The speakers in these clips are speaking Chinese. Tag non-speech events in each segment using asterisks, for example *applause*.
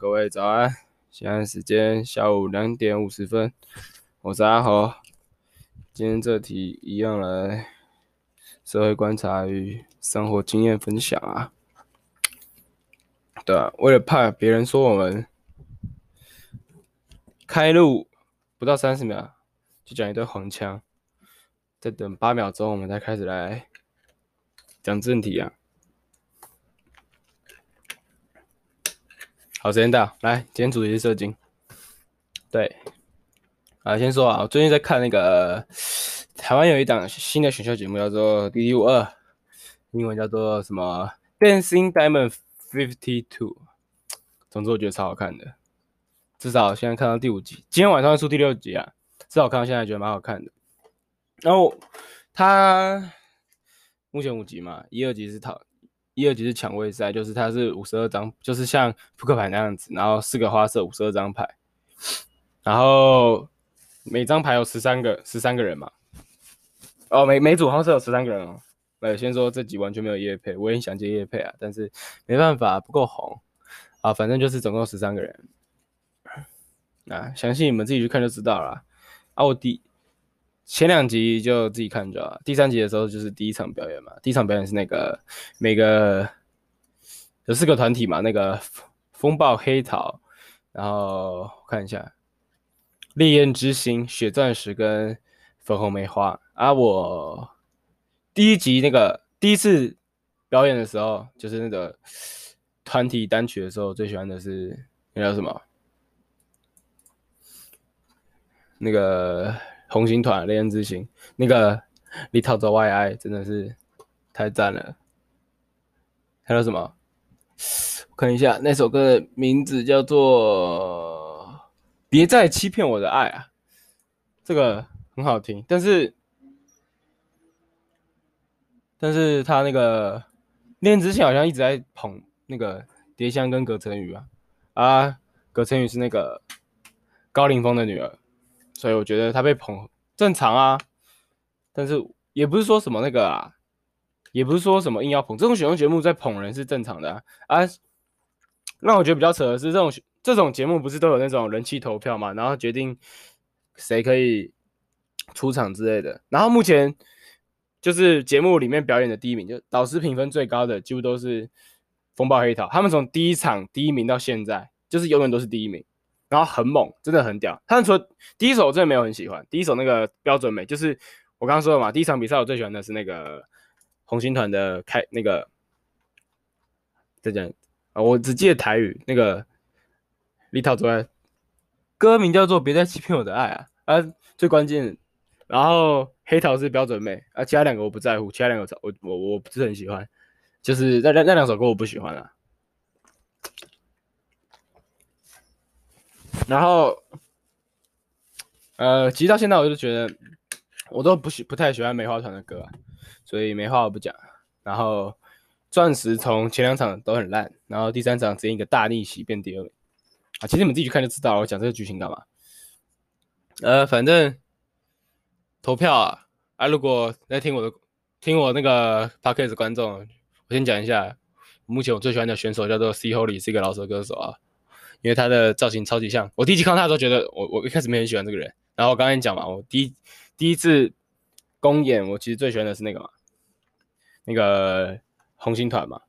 各位早安，现在时间下午两点五十分，我是阿豪。今天这题一样来社会观察与生活经验分享啊。对啊，为了怕别人说我们开路不到三十秒就讲一堆黄腔，再等八秒钟我们再开始来讲正题啊。好，时间到，来，今天主题是射精。对，啊，先说啊，我最近在看那个台湾有一档新的选秀节目，叫做《D D 五二》，英文叫做什么《Dancing Diamond Fifty Two》。总之，我觉得超好看的，至少现在看到第五集，今天晚上出第六集啊。至少看到现在觉得蛮好看的。然后它目前五集嘛，一二集是讨。一二级是抢位赛，就是它是五十二张，就是像扑克牌那样子，然后四个花色五十二张牌，然后每张牌有十三个十三个人嘛。哦，每每组花色有十三个人哦。呃，先说这集完全没有叶配，我也想接叶配啊，但是没办法，不够红啊。反正就是总共十三个人，啊，详细你们自己去看就知道了。啊，我第。前两集就自己看着啊，第三集的时候就是第一场表演嘛。第一场表演是那个每个有四个团体嘛，那个风暴黑桃，然后我看一下烈焰之心、血钻石跟粉红梅花啊。我第一集那个第一次表演的时候，就是那个团体单曲的时候，最喜欢的是那叫什么？那个。红星团《烈焰之心》那个李涛走 YI 真的是太赞了。还有什么？我看一下那首歌的名字叫做《别再欺骗我的爱》啊，这个很好听。但是，但是他那个《烈焰之心》好像一直在捧那个蝶香跟葛晨宇啊啊，葛晨宇是那个高凌风的女儿。所以我觉得他被捧正常啊，但是也不是说什么那个啊，也不是说什么硬要捧。这种选秀节目在捧人是正常的啊。啊，让我觉得比较扯的是，这种这种节目不是都有那种人气投票嘛，然后决定谁可以出场之类的。然后目前就是节目里面表演的第一名，就导师评分最高的，几乎都是风暴黑桃。他们从第一场第一名到现在，就是永远都是第一名。然后很猛，真的很屌。他们说第一首我真的没有很喜欢，第一首那个标准美，就是我刚刚说的嘛。第一场比赛我最喜欢的是那个红星团的开那个，再讲啊，我只记得台语那个李涛卓，歌名叫做《别再欺骗我的爱》啊啊，最关键。然后黑桃是标准美啊，其他两个我不在乎，其他两个我我我不是很喜欢，就是那那那两首歌我不喜欢啊。然后，呃，其实到现在我就觉得，我都不喜不太喜欢梅花团的歌啊，所以梅花我不讲。然后，钻石从前两场都很烂，然后第三场直接一个大逆袭变第二啊。其实你们自己去看就知道了，我讲这个剧情干嘛？呃，反正投票啊啊！如果在听我的听我那个 podcast 观众，我先讲一下，目前我最喜欢的选手叫做 C Holy，是一个老手歌手啊。因为他的造型超级像，我第一次看到他的时候觉得我我一开始没很喜欢这个人，然后我刚才讲嘛，我第一第一次公演，我其实最喜欢的是那个嘛，那个红星团嘛，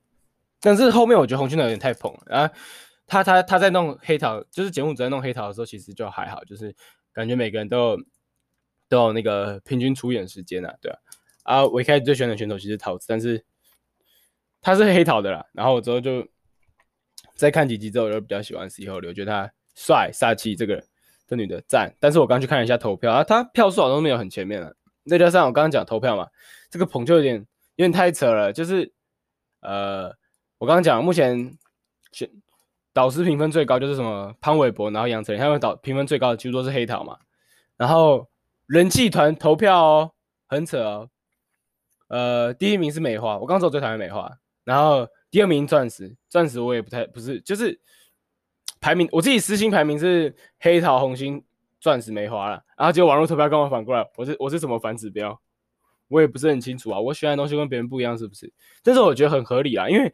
但是后面我觉得红星团有点太捧了，然后他他他在弄黑桃，就是节目组在弄黑桃的时候，其实就还好，就是感觉每个人都有都有那个平均出演时间啊，对啊，啊，我一开始最喜欢的选手其实桃子，但是他是黑桃的啦，然后我之后就。再看几集之后，我就比较喜欢 C 后流，我觉得他帅、煞气，这个这女的赞。但是我刚去看了一下投票啊，他票数好像没有很前面了。再加上我刚刚讲投票嘛，这个捧就有点有点太扯了。就是呃，我刚刚讲目前选导师评分最高就是什么潘玮柏，然后杨丞琳，他们导评分最高的其实都是黑桃嘛。然后人气团投票哦，很扯哦。呃，第一名是美花，我刚说我最讨厌美花，然后。第二名钻石，钻石我也不太不是，就是排名我自己私心排名是黑桃、红心、钻石、梅花了，然后结果网络投票跟我反过来，我是我是什么反指标，我也不是很清楚啊。我喜欢的东西跟别人不一样，是不是？但是我觉得很合理啊，因为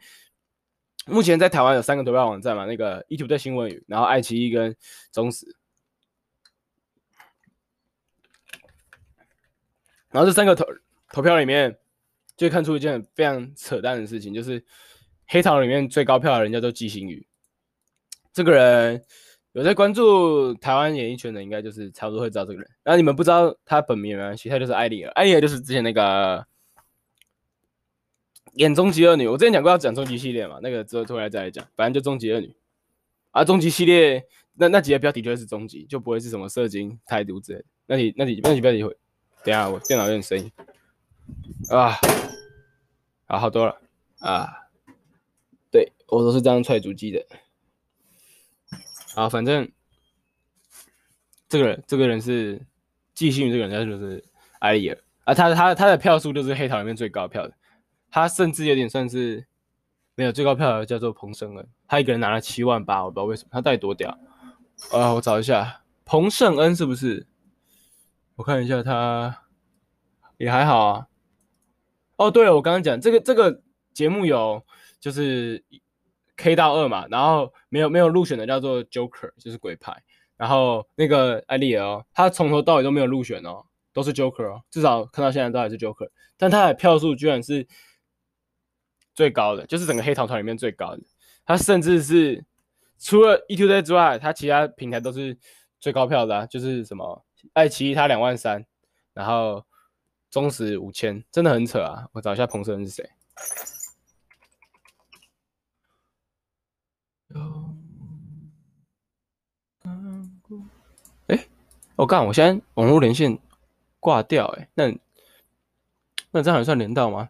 目前在台湾有三个投票网站嘛，那个 ETtoday 新闻语，然后爱奇艺跟中时。然后这三个投投票里面，就看出一件非常扯淡的事情，就是黑桃里面最高票的人叫做季星宇。这个人有在关注台湾演艺圈的，应该就是差不多会知道这个人。然后你们不知道他本名没关系，他就是艾莉儿。艾莉儿就是之前那个演终极恶女。我之前讲过要讲终极系列嘛，那个之后突然再来讲，反正就终极恶女。啊，终极系列那那几个标题就会是终极，就不会是什么射精态度之类的。那你那你那你标题会？等下，我电脑有点声音啊，好好多了啊。我都是这样踹主机的。好，反正这个人，这个人是季星宇，这个人他就是艾莉儿啊。他他他的票数就是黑桃里面最高票的，他甚至有点算是没有最高票的，叫做彭胜恩，他一个人拿了七万八，我不知道为什么，他到底多屌啊？我找一下，彭胜恩是不是？我看一下他，也还好啊。哦，对了，我刚刚讲这个这个节目有就是 K 到二嘛，然后没有没有入选的叫做 Joker，就是鬼牌。然后那个艾莉儿哦，他从头到尾都没有入选哦，都是 Joker，至少看到现在都还是 Joker。但他的票数居然是最高的，就是整个黑桃团里面最高的。他甚至是除了 ETUDA 之外，他其他平台都是最高票的啊，就是什么。爱奇艺他两万三，然后忠实五千，真的很扯啊！我找一下彭胜恩是谁。哎，我干，我现在网络连线挂掉，哎，那那这样还算连到吗？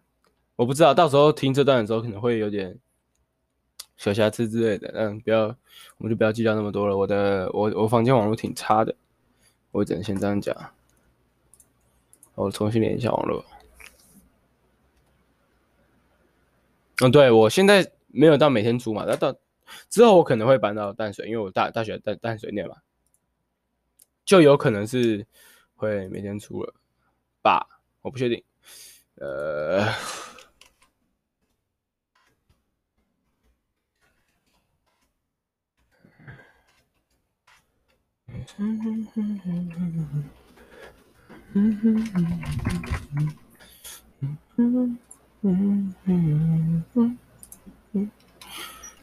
我不知道，到时候听这段的时候可能会有点小瑕疵之类的，嗯，不要，我们就不要计较那么多了。我的，我我房间网络挺差的。我只能先这样讲，我重新连一下网络。嗯，对，我现在没有到每天出嘛，那到之后我可能会搬到淡水，因为我大大学在淡水念嘛，就有可能是会每天出了吧，我不确定。呃。*laughs*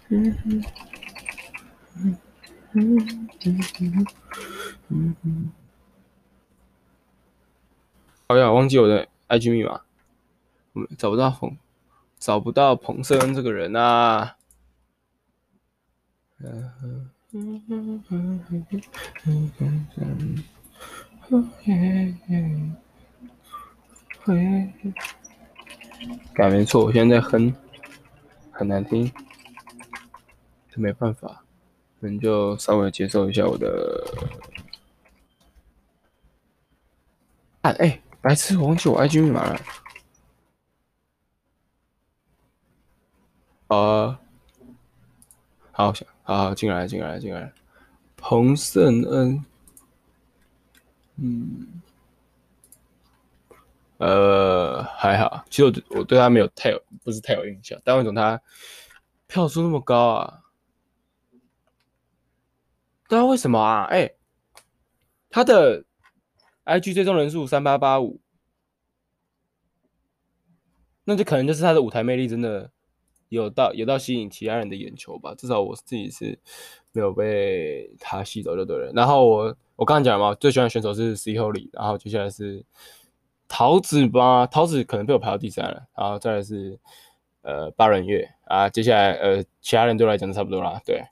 嗯嗯哼哼哼嗯哼嗯哼嗯哼嗯哼嗯哼嗯好呀，忘记我的 IG 密码，找不到彭，找不到彭胜恩这个人啊。嗯哼。改没错，我现在在哼，很难听，没办法，那你就稍微接受一下我的。哎哎，白痴，忘记我 IG 密码了。啊，好。好，进来，进来，进来。彭胜恩，嗯，呃，还好。其实我我对他没有太有，不是太有印象。但为什么他票数那么高啊？不知道为什么啊？哎、他的 IG 最终人数三八八五，那就可能就是他的舞台魅力真的。有到有到吸引其他人的眼球吧，至少我自己是没有被他吸走就对了。然后我我刚刚讲了嘛，最喜欢的选手是 C-Holy，然后接下来是桃子吧，桃子可能被我排到第三了，然后再来是呃八人月啊，接下来呃其他人对我来讲都差不多啦，对，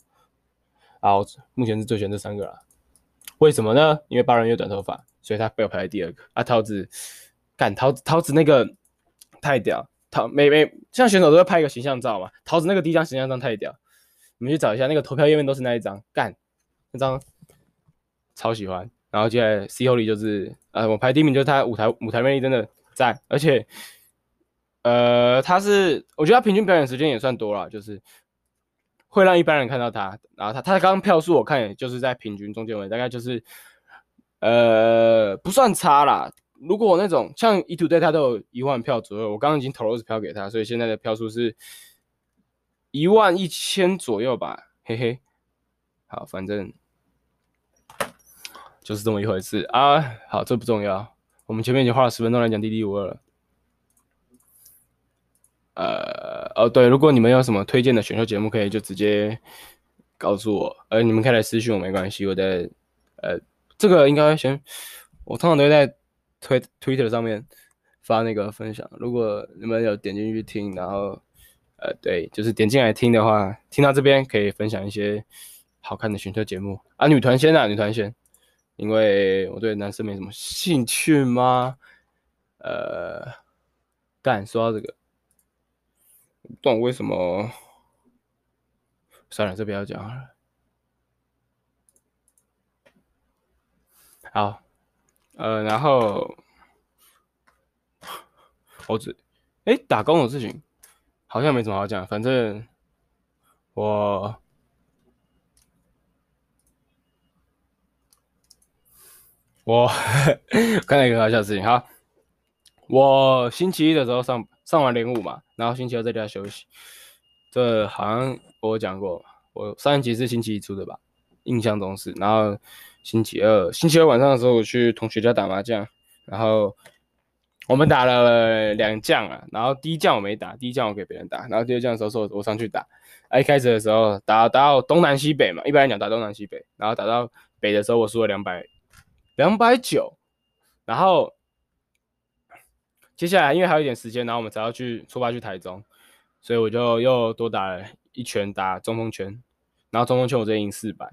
然后目前是最喜欢这三个啦。为什么呢？因为八人有短头发，所以他被我排在第二个啊。桃子，干桃子桃子那个太屌。桃每每像选手都会拍一个形象照嘛，桃子那个第一张形象照太屌，你们去找一下那个投票页面都是那一张，干那张超喜欢。然后接下来 C-Holy 就是呃我排第一名就是他舞台舞台魅力真的赞，而且呃他是我觉得他平均表演时间也算多了，就是会让一般人看到他。然后他他刚刚票数我看也就是在平均中间位，大概就是呃不算差啦。如果那种像一图队他都有一万票左右，我刚刚已经投了二十票给他，所以现在的票数是一万一千左右吧，嘿嘿。好，反正就是这么一回事啊。好，这不重要。我们前面已经花了十分钟来讲《D D 五二》了。呃，哦，对，如果你们有什么推荐的选秀节目，可以就直接告诉我。呃，你们可以来私信我，没关系。我在呃，这个应该先，我通常都会在推 Twitter 上面发那个分享。如果你们有点进去听，然后呃，对，就是点进来听的话，听到这边可以分享一些好看的选秀节目啊。女团先啊，女团先，因为我对男生没什么兴趣吗？呃，干，说这个。不懂为什么？算了，这不要讲了。好，呃，然后我只哎，打工的事情好像没什么好讲。反正我 *laughs* 我看到一个好笑事情哈，我星期一的时候上。上完连五嘛，然后星期二在家休息。这好像我讲过，我上一集是星期一出的吧？印象中是。然后星期二，星期二晚上的时候，我去同学家打麻将，然后我们打了两将啊。然后第一将我没打，第一将我给别人打。然后第二将的时候是我我上去打。啊，一开始的时候打打到东南西北嘛，一般来讲打东南西北。然后打到北的时候，我输了两百两百九，然后。接下来，因为还有一点时间，然后我们才要去出发去台中，所以我就又多打了一圈打中锋圈，然后中锋圈我直接赢四百，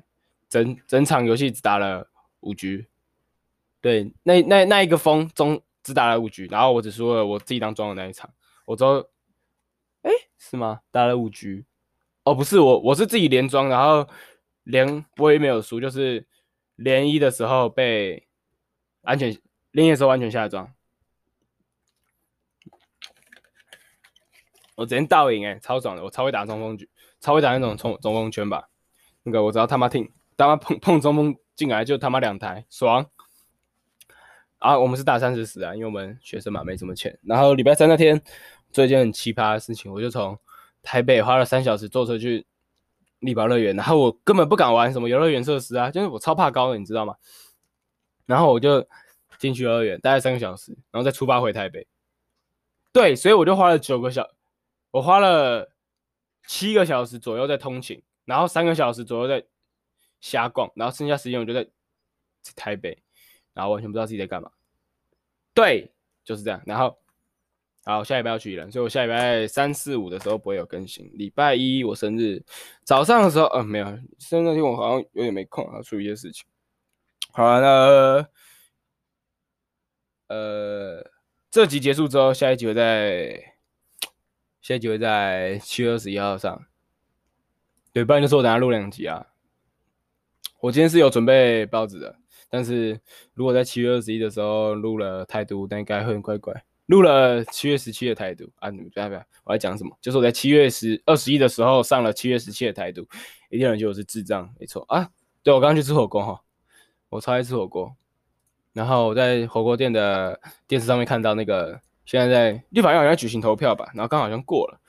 整整场游戏只打了五局，对，那那那一个风中只打了五局，然后我只输了我自己当庄的那一场，我都，哎，是吗？打了五局，哦，不是我，我是自己连庄，然后连我也没有输，就是连一的时候被安全连一的时候完全下庄。我直接倒影哎，超爽的！我超会打中锋局，超会打那种中中锋圈吧。那个我只要他妈听，他妈碰碰中锋进来就他妈两台，爽！啊，我们是打三十死啊，因为我们学生嘛没什么钱。然后礼拜三那天做一件很奇葩的事情，我就从台北花了三小时坐车去丽宝乐园，然后我根本不敢玩什么游乐园设施啊，就是我超怕高的，你知道吗？然后我就进去游乐园待了三个小时，然后再出发回台北。对，所以我就花了九个小。我花了七个小时左右在通勤，然后三个小时左右在瞎逛，然后剩下时间我就在台北，然后完全不知道自己在干嘛。对，就是这样。然后，好，下礼拜要去宜兰，所以我下礼拜三四五的时候不会有更新。礼拜一我生日早上的时候，嗯，没有，生日那天我好像有点没空，要处理一些事情。好了，那呃，这集结束之后，下一集我再。下集会在七月二十一号上，对，不然就是我等下录两集啊。我今天是有准备包子的，但是如果在七月二十一的时候录了台独，那应该会很怪怪。录了七月十七的台独啊，你们不要不要，我在讲什么？就是我在七月十二十一的时候上了七月十七的台独，一定有人觉得我是智障，没错啊。对，我刚刚去吃火锅哈，我超爱吃火锅，然后我在火锅店的电视上面看到那个。现在在立法院好像举行投票吧，然后刚好像过了，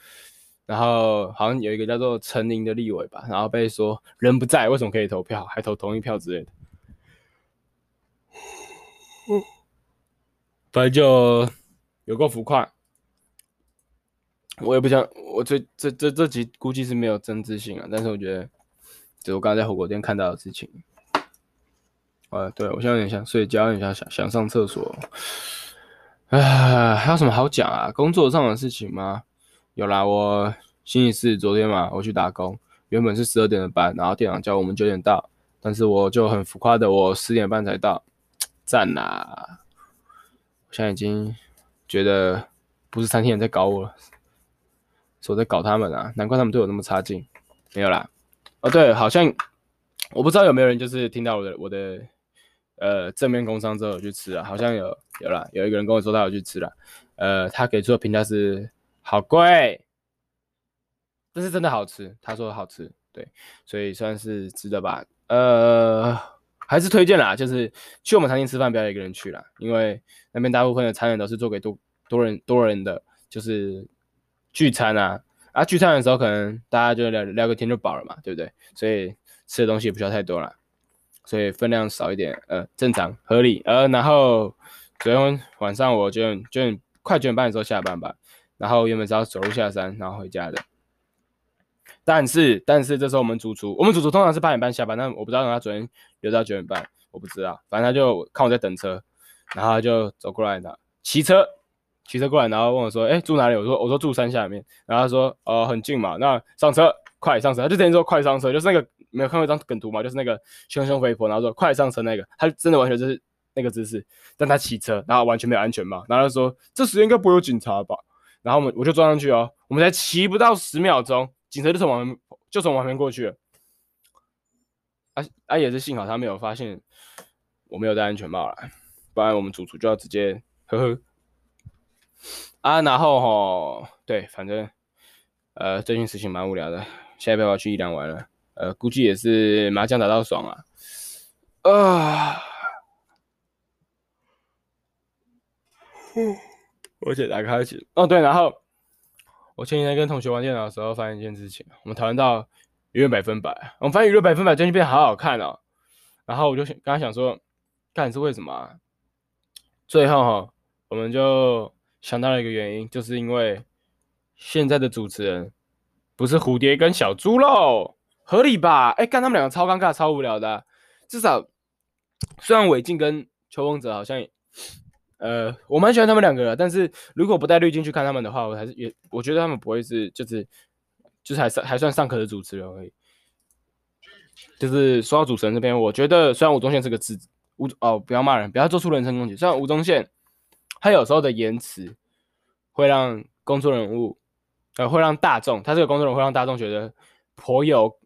然后好像有一个叫做陈宁的立委吧，然后被说人不在，为什么可以投票，还投同意票之类的。反正就有够浮夸，我也不想，我这这这这集估计是没有政治性啊，但是我觉得，就我刚才在火锅店看到的事情，啊，对，我现在有点想睡觉，有点想想想上厕所。唉，还有什么好讲啊？工作上的事情吗？有啦，我星期四昨天嘛，我去打工，原本是十二点的班，然后店长叫我们九点到，但是我就很浮夸的，我十点半才到，赞啦！我现在已经觉得不是餐厅人在搞我了，是我在搞他们啊！难怪他们对我那么差劲。没有啦，哦对，好像我不知道有没有人就是听到我的我的。呃，正面工商之后有去吃了，好像有有了，有一个人跟我说他有去吃了，呃，他给出的评价是好贵，但是真的好吃，他说好吃，对，所以算是值得吧，呃，还是推荐啦，就是去我们餐厅吃饭不要一个人去啦，因为那边大部分的餐饮都是做给多多人多人的，就是聚餐啊，啊，聚餐的时候可能大家就聊聊个天就饱了嘛，对不对？所以吃的东西也不需要太多了，所以分量少一点，呃，正常合理。呃，然后昨天晚上我就就快九点半的时候下班吧，然后原本是要走路下山然后回家的，但是但是这时候我们主厨，我们主厨通常是八点半下班，但我不知道他昨天留到九点半，我不知道，反正他就看我在等车，然后他就走过来的，骑车。骑车过来，然后问我说：“哎、住哪里？”我说：“我说住山下面。”然后他说：“、呃，很近嘛，那上车，快上车。”他就等于说：“快上车。”就是那个没有看过一张梗图嘛，就是那个熊熊肥婆，然后说：“快上车。”那个他真的完全就是那个姿势，但他骑车，然后完全没有安全帽，然后他说：“这时间应该不会有警察吧？”然后我们我就撞上去哦，我们才骑不到十秒钟，警车就从旁就从旁边过去了。啊啊，也是幸好他没有发现我没有戴安全帽了，不然我们主厨就要直接呵呵。啊，然后吼，对，反正，呃，最近事情蛮无聊的，下一步我要去宜兰玩了，呃，估计也是麻将打到爽啊，啊，我先打开始，哦，对，然后我前几天跟同学玩电脑的时候，发现一件事情，我们讨论到娱乐百分百，我们发现娱乐百分百最近变得好好看哦，然后我就想，刚刚想说，看是为什么啊？最后哈。我们就想到了一个原因，就是因为现在的主持人不是蝴蝶跟小猪喽，合理吧？哎，干他们两个超尴尬、超无聊的。至少，虽然韦静跟邱风泽好像，呃，我蛮喜欢他们两个的，但是如果不带滤镜去看他们的话，我还是也我觉得他们不会是就是就是还算还算尚可的主持人而已。就是说到主持人这边，我觉得虽然吴宗宪是个字吴哦，不要骂人，不要做出人身攻击。虽然吴宗宪。他有时候的言辞会让公众人物，呃，会让大众，他这个公众人物会让大众觉得颇有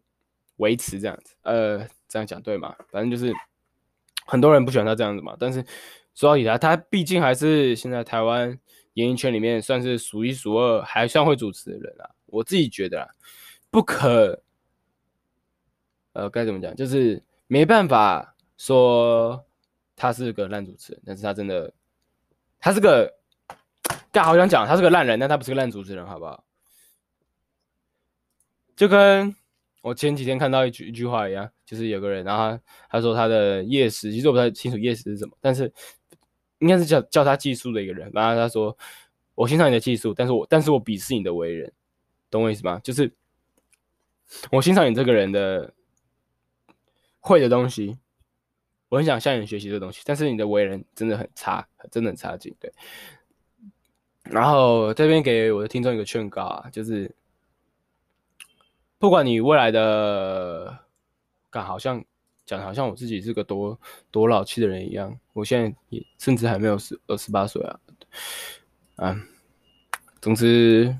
维持这样子，呃，这样讲对吗？反正就是很多人不喜欢他这样子嘛。但是说到底他，他毕竟还是现在台湾演艺圈里面算是数一数二还算会主持的人啊。我自己觉得啊，不可，呃，该怎么讲？就是没办法说他是个烂主持人，但是他真的。他是个，刚好想讲他是个烂人，但他不是个烂主持人，好不好？就跟我前几天看到一句一句话一样，就是有个人，然后他，说他的业识，其实我不太清楚业识是什么，但是应该是叫叫他技术的一个人。然后他说：“我欣赏你的技术，但是我但是我鄙视你的为人，懂我意思吗？就是我欣赏你这个人的会的东西。”我很想向你学习这东西，但是你的为人真的很差，真的很差劲。对，然后这边给我的听众一个劝告啊，就是不管你未来的，感好像讲好像我自己是个多多老气的人一样，我现在也甚至还没有十二十八岁啊，啊，总之。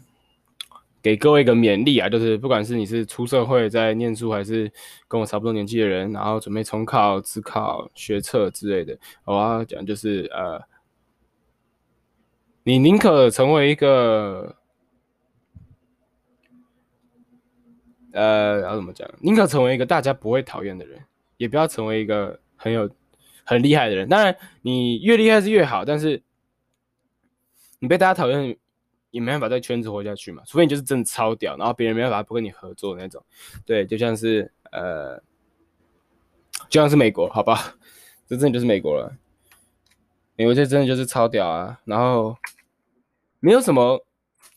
给各位一个勉励啊，就是不管是你是出社会在念书，还是跟我差不多年纪的人，然后准备重考、自考、学测之类的，我要讲就是呃，你宁可成为一个呃，要怎么讲？宁可成为一个大家不会讨厌的人，也不要成为一个很有很厉害的人。当然，你越厉害是越好，但是你被大家讨厌。你没办法在圈子活下去嘛，除非你就是真的超屌，然后别人没办法不跟你合作那种。对，就像是呃，就像是美国，好吧，这真的就是美国了。美国这真的就是超屌啊，然后没有什么，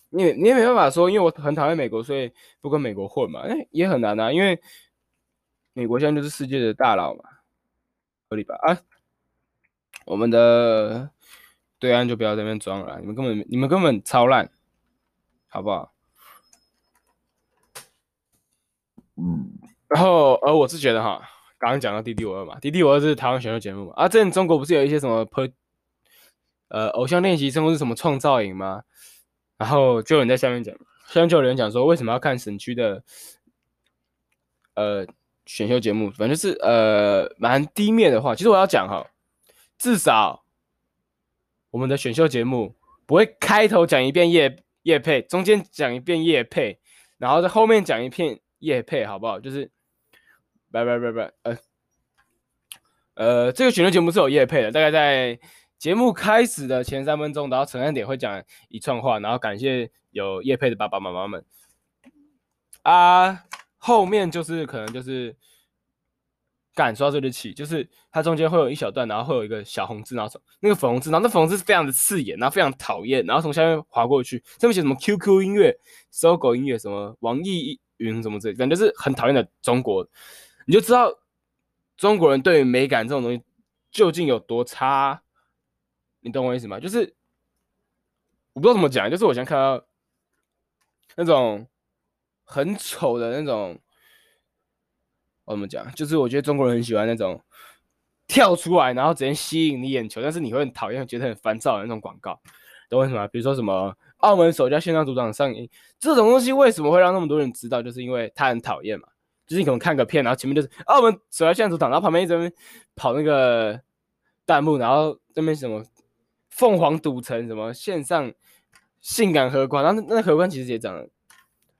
你你也没办法说，因为我很讨厌美国，所以不跟美国混嘛，哎，也很难啊，因为美国现在就是世界的大佬嘛，合理吧？啊，我们的。对岸就不要在那边装了，你们根本你们根本超烂，好不好？嗯，然后而我是觉得哈，刚刚讲到《D D 我二》嘛，《D D 我二》是台湾选秀节目嘛，啊，之前中国不是有一些什么破呃偶像练习生或是什么创造营吗？然后就有人在下面讲，下面就有人讲说，为什么要看省区的呃选秀节目？反正是呃蛮低面的话，其实我要讲哈，至少。我们的选秀节目不会开头讲一遍叶叶配，中间讲一遍叶配，然后在后面讲一遍叶配，好不好？就是，拜拜拜拜，呃，呃，这个选秀节目是有叶配的，大概在节目开始的前三分钟，然后陈汉典会讲一串话，然后感谢有叶佩的爸爸妈妈们，啊，后面就是可能就是。感受到这个气，就是它中间会有一小段，然后会有一个小红字，然后那个粉红字，然后那粉红字是非常的刺眼，然后非常讨厌，然后从下面滑过去，上面写什么 QQ 音乐、搜狗音乐、什么网易云什么之类，反正就是很讨厌的中国，你就知道中国人对于美感这种东西究竟有多差，你懂我意思吗？就是我不知道怎么讲，就是我现在看到那种很丑的那种。我怎么讲？就是我觉得中国人很喜欢那种跳出来，然后直接吸引你眼球，但是你会很讨厌，觉得很烦躁的那种广告。懂我意思吗？比如说什么澳门首家线上赌场上映这种东西，为什么会让那么多人知道？就是因为他很讨厌嘛。就是你可能看个片，然后前面就是澳门首家线上赌场，然后旁边一直跑那个弹幕，然后这边什么凤凰赌城，什么线上性感荷官，然后那那荷官其实也长得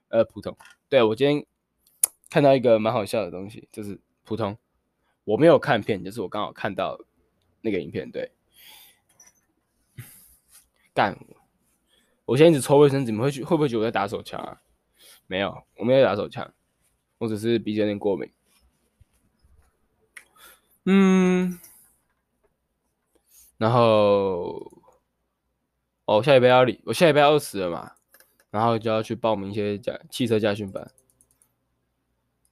呃普通。对，我今天。看到一个蛮好笑的东西，就是普通，我没有看片，就是我刚好看到那个影片，对，干，我现在一直抽卫生纸，你们会去会不会觉得我在打手枪啊？没有，我没有打手枪，我只是鼻子有点过敏。嗯，然后，哦，下礼拜要离，我下礼拜要二十了嘛，然后就要去报名一些驾汽车驾训班。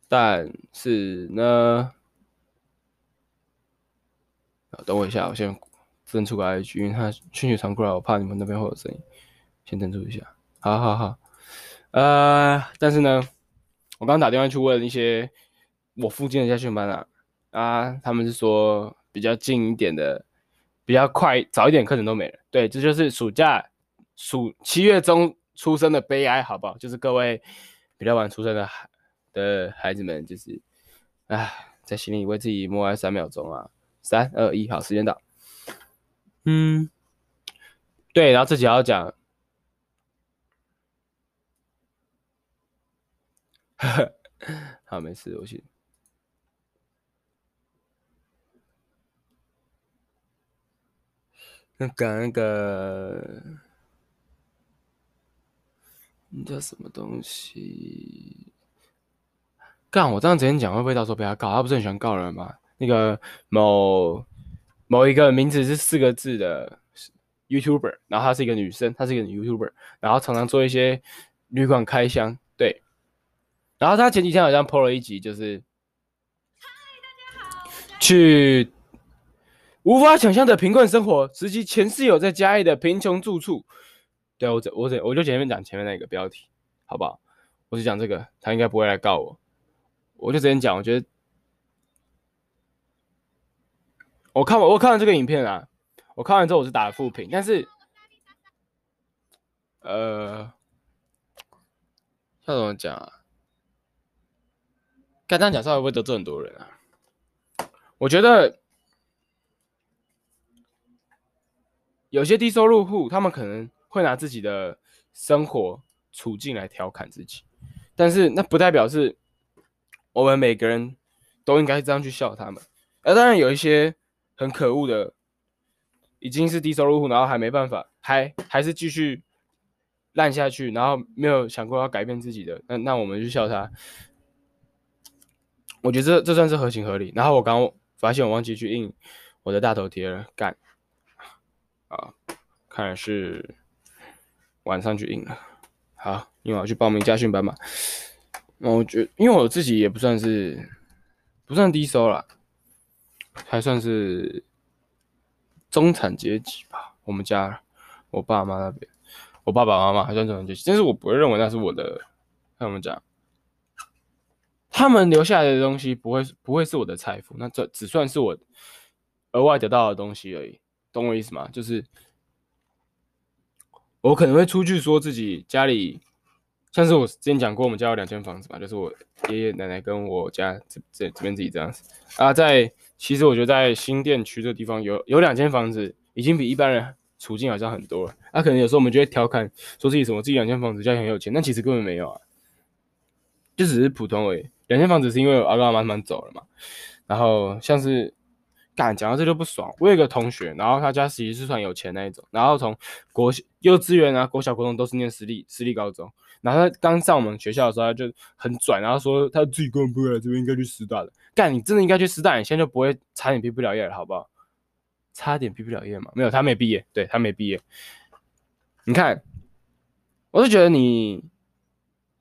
但是呢，等我一下，我先登出个 IG，因为他讯息传过来，我怕你们那边会有声音，先登出一下。好好好，呃，但是呢，我刚打电话去问一些我附近的驾训班啊，啊，他们是说比较近一点的，比较快早一点课程都没了。对，这就是暑假暑七月中出生的悲哀，好不好？就是各位比较晚出生的孩。的孩子们就是，唉，在心里为自己默哀三秒钟啊，三二一，好，时间到。嗯，对，然后自己要讲，*laughs* 好，没事，我去。那个那个，那叫什么东西？干，我这样直接讲会不会到时候被他告？他不是很喜欢告人吗？那个某某一个名字是四个字的 YouTuber，然后她是一个女生，她是一个女 YouTuber，然后常常做一些旅馆开箱，对。然后她前几天好像 PO 了一集，就是嗨，大家好去无法想象的贫困生活，实际前室友在嘉义的贫穷住处。对，我这我这我就前面讲前面那个标题，好不好？我就讲这个，他应该不会来告我。我就直接讲，我觉得我看完我看完这个影片啊，我看完之后我是打了负评，但是呃，要怎么讲啊？该这样讲，稍微会不会得罪很多人啊？我觉得有些低收入户，他们可能会拿自己的生活处境来调侃自己，但是那不代表是。我们每个人都应该这样去笑他们，而当然有一些很可恶的，已经是低收入户，然后还没办法，还还是继续烂下去，然后没有想过要改变自己的，那那我们就笑他。我觉得这这算是合情合理。然后我刚发现我忘记去印我的大头贴了，干啊，看来是晚上去印了。好，因为我要去报名家训班嘛。我觉，因为我自己也不算是不算低收啦，还算是中产阶级吧。我们家我爸妈那边，我爸爸妈妈还算中产阶级，但是我不会认为那是我的。他们讲，他们留下来的东西不会不会是我的财富，那这只算是我额外得到的东西而已。懂我意思吗？就是我可能会出去说自己家里。像是我之前讲过，我们家有两间房子嘛，就是我爷爷奶奶跟我家这这这边自己这样子啊。在其实我觉得在新店区这地方有有两间房子，已经比一般人处境好像很多了。啊，可能有时候我们就会调侃说自己什么自己两间房子家里很有钱，但其实根本没有啊，就只是普通而已。两间房子是因为我阿公阿妈他们走了嘛，然后像是干讲到这就不爽。我有个同学，然后他家其实是算有钱那一种，然后从国幼稚园啊、国小、国中都是念私立私立高中。然后他刚上我们学校的时候，他就很拽，然后说他自己根本不会来这边，应该去师大的。干，你真的应该去师大，你现在就不会差点毕不了业了，好不好？差点毕不了业嘛？没有，他没毕业，对，他没毕业。你看，我就觉得你，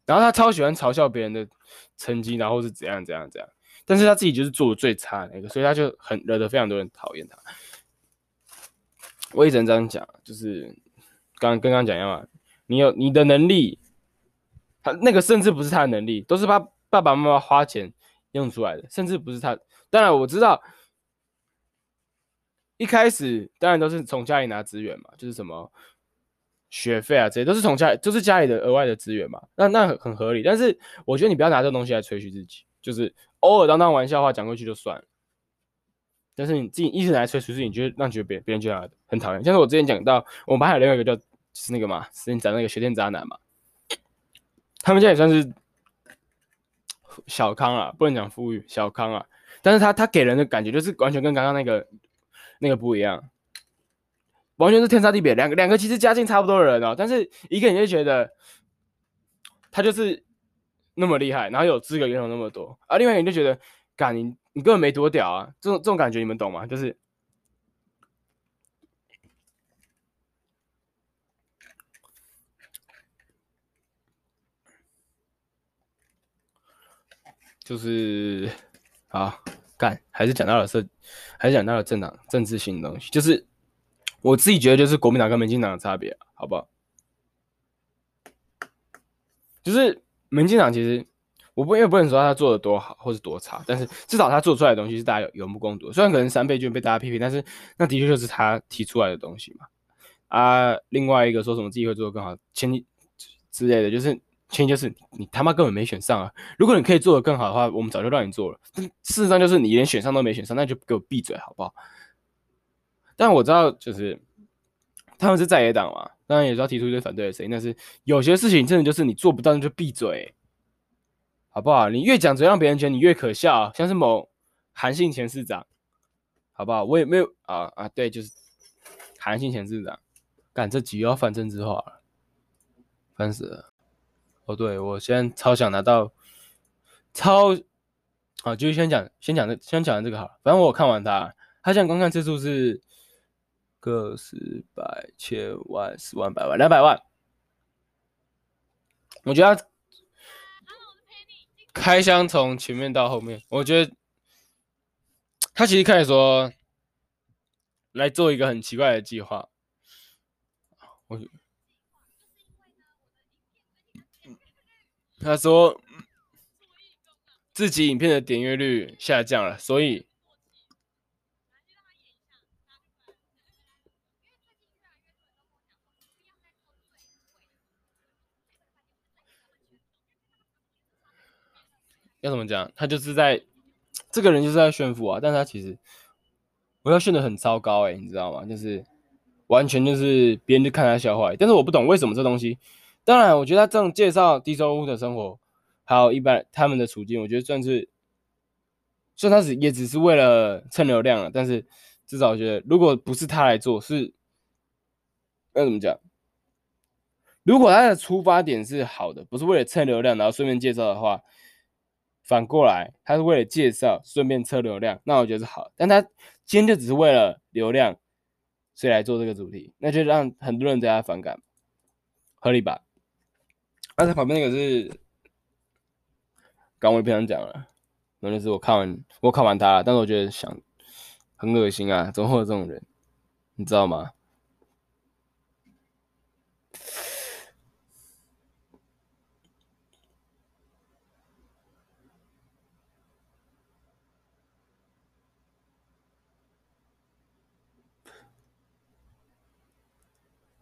然后他超喜欢嘲笑别人的成绩，然后是怎样怎样怎样，但是他自己就是做的最差的那个，所以他就很惹得非常多人讨厌他。我一直这样讲，就是刚刚刚讲一样嘛，你有你的能力，他那个甚至不是他的能力，都是他爸爸妈妈花钱用出来的，甚至不是他。当然我知道。一开始当然都是从家里拿资源嘛，就是什么学费啊，这些都是从家里，就是家里的额外的资源嘛。那那很合理，但是我觉得你不要拿这个东西来吹嘘自己，就是偶尔当当玩笑话讲过去就算了。但是你自己一直来吹嘘自己，你就让觉得别别人觉得很讨厌。像是我之前讲到，我们班还有另外一个叫就是那个嘛，之前讲那个学电渣男嘛，他们家也算是小康啊，不能讲富裕，小康啊。但是他他给人的感觉就是完全跟刚刚那个。那个不一样，完全是天差地别。两个两个其实家境差不多的人哦，但是一个人就觉得他就是那么厉害，然后有资格拥有那么多，而另外一个人就觉得，干你你根本没多屌啊！这种这种感觉你们懂吗？就是就是好。干，还是讲到了这，还是讲到了政党政治性的东西，就是我自己觉得就是国民党跟民进党的差别，好不好？就是门进党其实我不也不能说他做的多好或是多差，但是至少他做出来的东西是大家有目共睹。虽然可能三倍券被大家批评，但是那的确就是他提出来的东西嘛。啊，另外一个说什么自己会做的更好，前提之类的就是。前提就是你他妈根本没选上啊！如果你可以做得更好的话，我们早就让你做了。事实上就是你连选上都没选上，那就给我闭嘴好不好？但我知道就是他们是在野党嘛，当然也是要提出一些反对的声音。但是有些事情真的就是你做不到，那就闭嘴，好不好？你越讲，只会让别人觉得你越可笑。像是某韩信前市长，好不好？我也没有啊啊，对，就是韩信前市长，干这集又要反政治化了，烦死了。哦，对，我现在超想拿到超啊，就先讲先讲这先讲完这个好了。反正我看完它，它现在观看次数是个十百千万十万百万两百万。我觉得开箱从前面到后面，我觉得他其实开始说来做一个很奇怪的计划，我。他说自己影片的点阅率下降了，所以要怎么讲？他就是在这个人就是在炫富啊，但是他其实我要炫的很糟糕诶，你知道吗？就是完全就是别人就看他笑话，但是我不懂为什么这东西。当然，我觉得他这种介绍低收入的生活，还有一般他们的处境，我觉得算是，虽然他是也只是为了蹭流量了，但是至少我觉得，如果不是他来做，是要怎么讲？如果他的出发点是好的，不是为了蹭流量，然后顺便介绍的话，反过来他是为了介绍，顺便蹭流量，那我觉得是好。但他今天就只是为了流量，所以来做这个主题，那就让很多人对他反感，合理吧？那他旁边那个是，刚我也不想讲了，那就是我看完我看完他了，但是我觉得想很恶心啊，怎么会有这种人，你知道吗？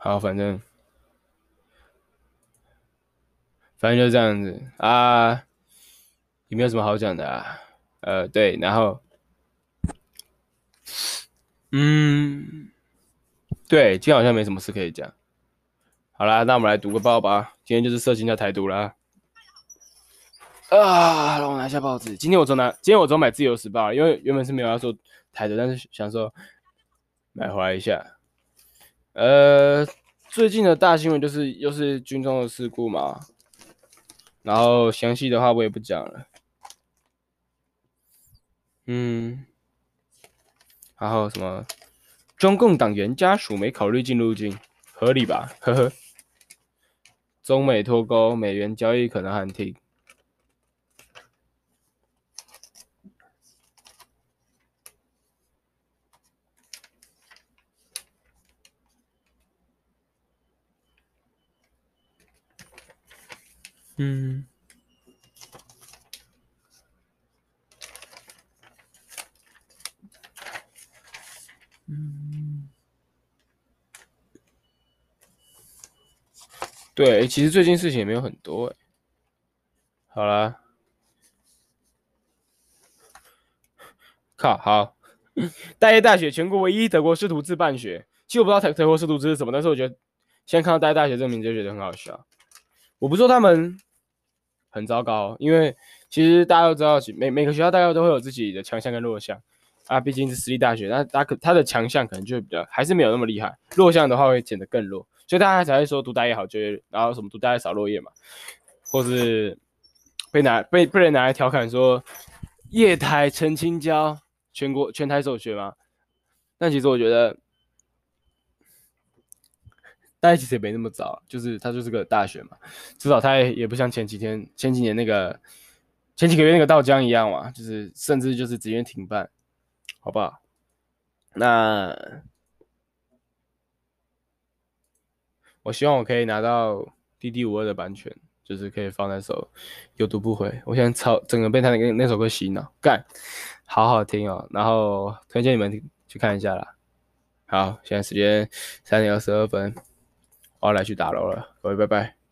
好，反正。反正就是这样子啊，也没有什么好讲的啊。呃，对，然后，嗯，对，今天好像没什么事可以讲。好啦，那我们来读个报吧。今天就是色情加台独啦。啊，让我拿下报纸。今天我只拿，今天我只买自由时报，因为原本是没有要做台的，但是想说买回来一下。呃，最近的大新闻就是又是军中的事故嘛，然后详细的话我也不讲了。嗯，然后什么中共党员家属没考虑进入军，合理吧？呵呵。中美脱钩，美元交易可能喊停。嗯，嗯，对，其实最近事情也没有很多哎。好啦，靠，好，*laughs* 大叶大学全国唯一德国师徒制办学。其实我不知道德德国师徒制是什么，但是我觉得现在看到大叶大学这个名字就觉得很好笑。我不说他们。很糟糕，因为其实大家都知道，每每个学校大概都会有自己的强项跟弱项啊。毕竟是私立大学，那他可他的强项可能就会比较还是没有那么厉害，弱项的话会显得更弱，所以大家才会说读大业好就业，然后什么读大业少落叶嘛，或是被拿被被人拿来调侃说业台陈清交全国全台首学嘛。但其实我觉得。大其实也没那么早，就是他就是个大学嘛，至少他也不像前几天、前几年那个前几个月那个稻江一样嘛，就是甚至就是直接停办，好不好？那我希望我可以拿到 DD52 的版权，就是可以放那首有读不回。我现在超整个被他那个那首歌洗脑，干，好好听哦，然后推荐你们去看一下啦。好，现在时间三点二十二分。我要来去打楼了，各位拜拜。